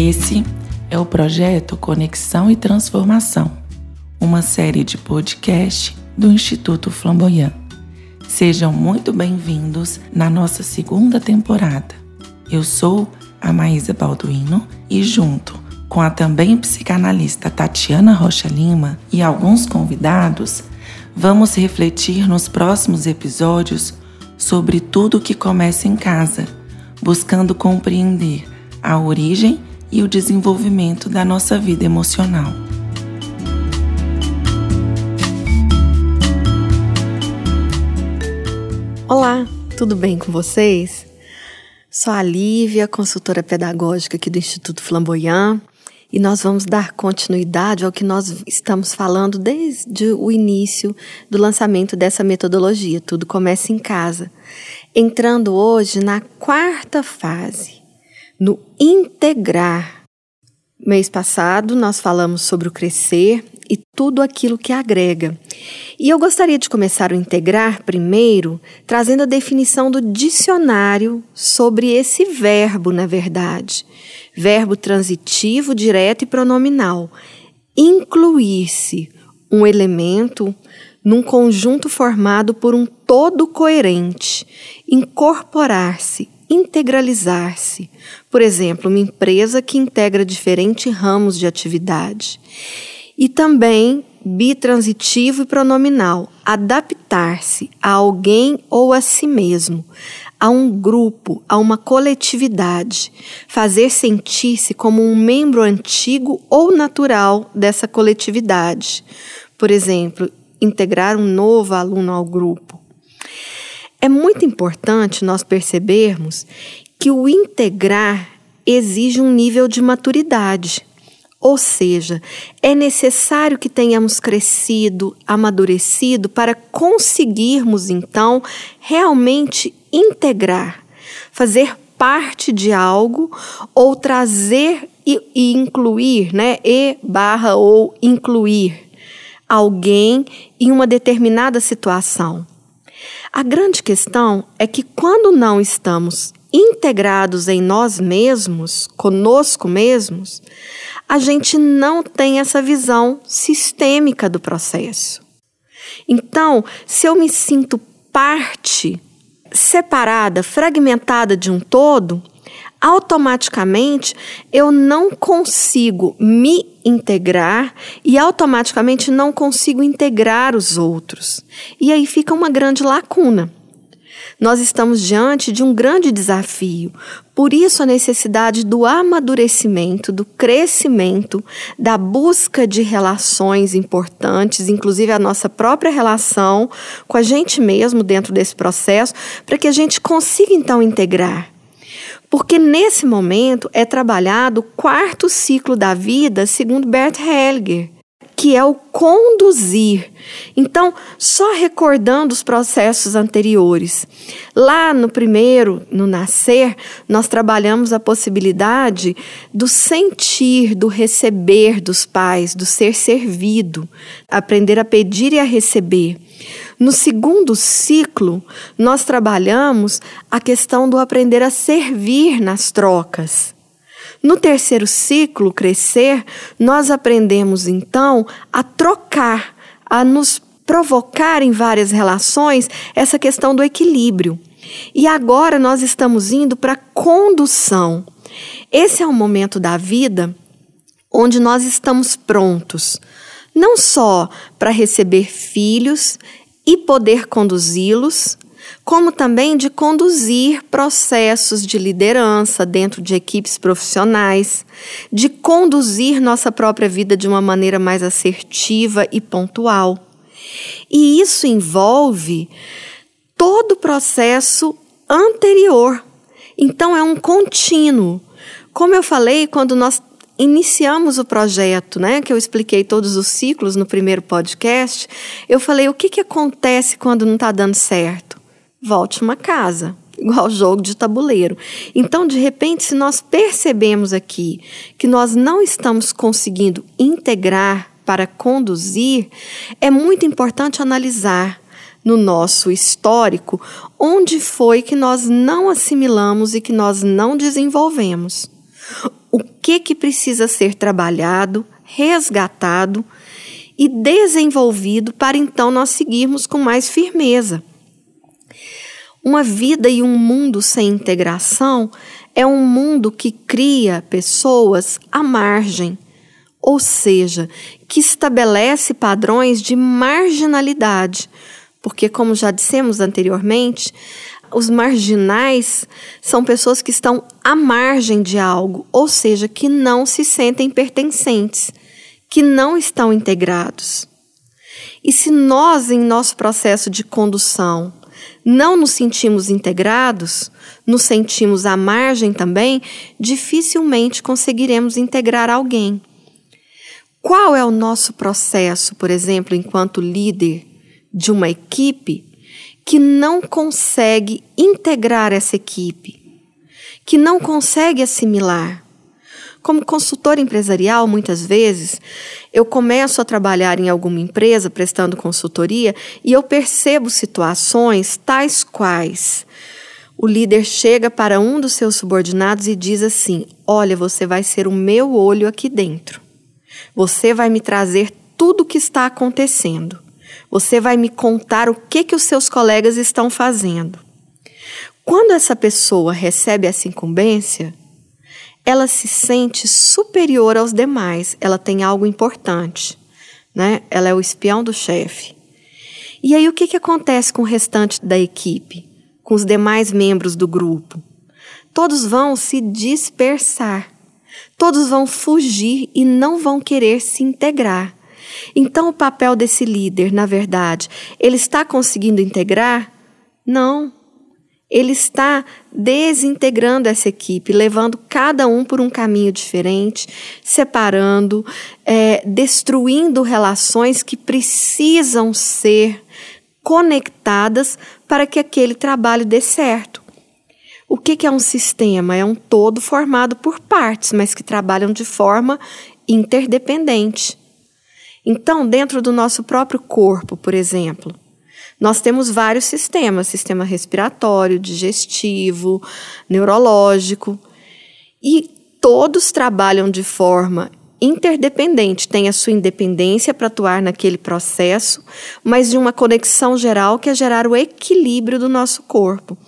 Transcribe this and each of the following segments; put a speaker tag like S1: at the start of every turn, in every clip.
S1: Esse é o projeto Conexão e Transformação, uma série de podcast do Instituto Flamboyant. Sejam muito bem-vindos na nossa segunda temporada. Eu sou a Maísa Balduino e junto com a também psicanalista Tatiana Rocha Lima e alguns convidados, vamos refletir nos próximos episódios sobre tudo que começa em casa, buscando compreender a origem e o desenvolvimento da nossa vida emocional.
S2: Olá, tudo bem com vocês? Sou a Lívia, consultora pedagógica aqui do Instituto Flamboyant, e nós vamos dar continuidade ao que nós estamos falando desde o início do lançamento dessa metodologia. Tudo começa em casa. Entrando hoje na quarta fase, no integrar. Mês passado nós falamos sobre o crescer e tudo aquilo que agrega. E eu gostaria de começar o integrar primeiro, trazendo a definição do dicionário sobre esse verbo, na verdade. Verbo transitivo, direto e pronominal. Incluir-se um elemento num conjunto formado por um todo coerente, incorporar-se, integralizar-se. Por exemplo, uma empresa que integra diferentes ramos de atividade. E também bitransitivo e pronominal, adaptar-se a alguém ou a si mesmo, a um grupo, a uma coletividade, fazer sentir-se como um membro antigo ou natural dessa coletividade. Por exemplo, integrar um novo aluno ao grupo. É muito importante nós percebermos que o integrar exige um nível de maturidade. Ou seja, é necessário que tenhamos crescido, amadurecido para conseguirmos então realmente integrar, fazer parte de algo ou trazer e, e incluir, né? E barra ou incluir alguém em uma determinada situação. A grande questão é que quando não estamos integrados em nós mesmos, conosco mesmos, a gente não tem essa visão sistêmica do processo. Então, se eu me sinto parte, separada, fragmentada de um todo, automaticamente eu não consigo me integrar e automaticamente não consigo integrar os outros. E aí fica uma grande lacuna. Nós estamos diante de um grande desafio. Por isso, a necessidade do amadurecimento, do crescimento, da busca de relações importantes, inclusive a nossa própria relação com a gente mesmo dentro desse processo, para que a gente consiga então integrar. Porque nesse momento é trabalhado o quarto ciclo da vida, segundo Bert Hellinger que é o conduzir. Então, só recordando os processos anteriores. Lá no primeiro, no nascer, nós trabalhamos a possibilidade do sentir, do receber dos pais, do ser servido, aprender a pedir e a receber. No segundo ciclo, nós trabalhamos a questão do aprender a servir nas trocas. No terceiro ciclo, crescer, nós aprendemos então a trocar, a nos provocar em várias relações essa questão do equilíbrio. E agora nós estamos indo para condução. Esse é um momento da vida onde nós estamos prontos, não só para receber filhos e poder conduzi-los, como também de conduzir processos de liderança dentro de equipes profissionais, de conduzir nossa própria vida de uma maneira mais assertiva e pontual. E isso envolve todo o processo anterior. Então é um contínuo. Como eu falei, quando nós iniciamos o projeto, né, que eu expliquei todos os ciclos no primeiro podcast, eu falei o que, que acontece quando não está dando certo volte uma casa, igual jogo de tabuleiro. Então, de repente, se nós percebemos aqui que nós não estamos conseguindo integrar para conduzir, é muito importante analisar no nosso histórico onde foi que nós não assimilamos e que nós não desenvolvemos. O que que precisa ser trabalhado, resgatado e desenvolvido para então nós seguirmos com mais firmeza. Uma vida e um mundo sem integração é um mundo que cria pessoas à margem, ou seja, que estabelece padrões de marginalidade, porque, como já dissemos anteriormente, os marginais são pessoas que estão à margem de algo, ou seja, que não se sentem pertencentes, que não estão integrados. E se nós, em nosso processo de condução, não nos sentimos integrados, nos sentimos à margem também, dificilmente conseguiremos integrar alguém. Qual é o nosso processo, por exemplo, enquanto líder de uma equipe que não consegue integrar essa equipe, que não consegue assimilar? Como consultor empresarial, muitas vezes, eu começo a trabalhar em alguma empresa prestando consultoria e eu percebo situações tais quais o líder chega para um dos seus subordinados e diz assim: Olha, você vai ser o meu olho aqui dentro. Você vai me trazer tudo o que está acontecendo. Você vai me contar o que, que os seus colegas estão fazendo. Quando essa pessoa recebe essa incumbência, ela se sente superior aos demais, ela tem algo importante, né? Ela é o espião do chefe. E aí o que, que acontece com o restante da equipe, com os demais membros do grupo? Todos vão se dispersar, todos vão fugir e não vão querer se integrar. Então, o papel desse líder, na verdade, ele está conseguindo integrar? Não. Ele está desintegrando essa equipe, levando cada um por um caminho diferente, separando, é, destruindo relações que precisam ser conectadas para que aquele trabalho dê certo. O que, que é um sistema? É um todo formado por partes, mas que trabalham de forma interdependente. Então, dentro do nosso próprio corpo, por exemplo, nós temos vários sistemas: sistema respiratório, digestivo, neurológico, e todos trabalham de forma interdependente, tem a sua independência para atuar naquele processo, mas de uma conexão geral que é gerar o equilíbrio do nosso corpo.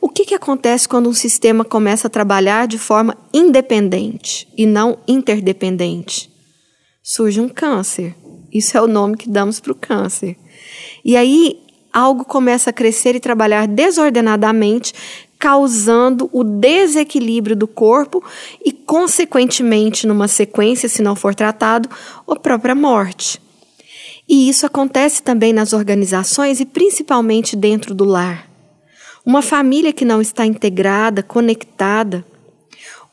S2: O que, que acontece quando um sistema começa a trabalhar de forma independente e não interdependente? Surge um câncer. Isso é o nome que damos para o câncer. E aí algo começa a crescer e trabalhar desordenadamente, causando o desequilíbrio do corpo e, consequentemente, numa sequência, se não for tratado, a própria morte. E isso acontece também nas organizações e principalmente dentro do lar. Uma família que não está integrada, conectada,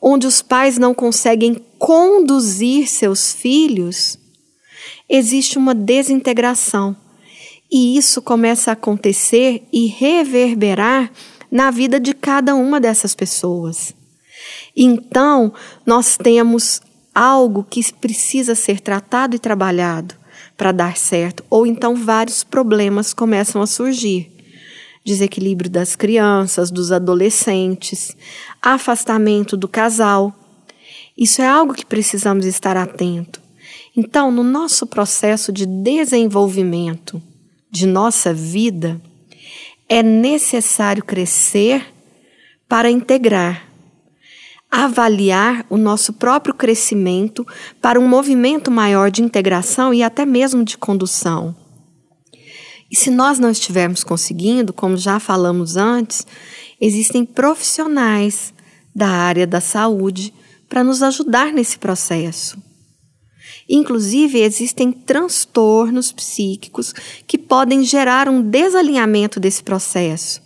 S2: onde os pais não conseguem conduzir seus filhos, existe uma desintegração e isso começa a acontecer e reverberar na vida de cada uma dessas pessoas. Então, nós temos algo que precisa ser tratado e trabalhado para dar certo, ou então vários problemas começam a surgir. Desequilíbrio das crianças, dos adolescentes, afastamento do casal. Isso é algo que precisamos estar atento. Então, no nosso processo de desenvolvimento, de nossa vida, é necessário crescer para integrar, avaliar o nosso próprio crescimento para um movimento maior de integração e até mesmo de condução. E se nós não estivermos conseguindo, como já falamos antes, existem profissionais da área da saúde para nos ajudar nesse processo. Inclusive, existem transtornos psíquicos que podem gerar um desalinhamento desse processo.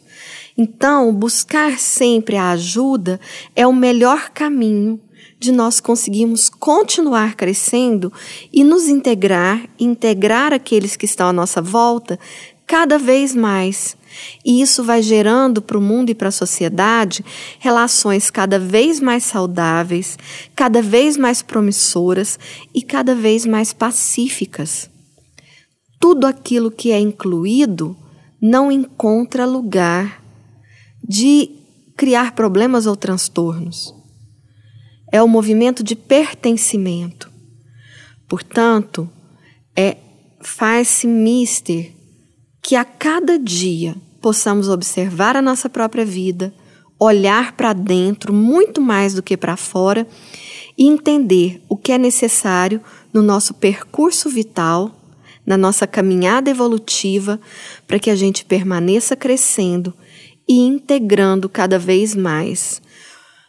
S2: Então, buscar sempre a ajuda é o melhor caminho de nós conseguirmos continuar crescendo e nos integrar, integrar aqueles que estão à nossa volta cada vez mais e isso vai gerando para o mundo e para a sociedade relações cada vez mais saudáveis, cada vez mais promissoras e cada vez mais pacíficas. Tudo aquilo que é incluído não encontra lugar de criar problemas ou transtornos. é o movimento de pertencimento. Portanto, é faz-se mister que a cada dia possamos observar a nossa própria vida, olhar para dentro muito mais do que para fora e entender o que é necessário no nosso percurso vital, na nossa caminhada evolutiva, para que a gente permaneça crescendo e integrando cada vez mais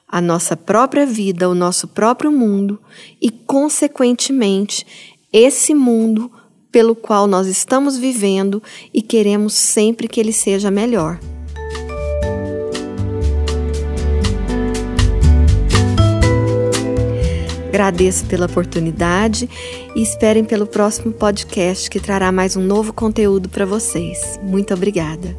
S2: a nossa própria vida, o nosso próprio mundo e, consequentemente, esse mundo pelo qual nós estamos vivendo e queremos sempre que ele seja melhor. Agradeço pela oportunidade e esperem pelo próximo podcast que trará mais um novo conteúdo para vocês. Muito obrigada.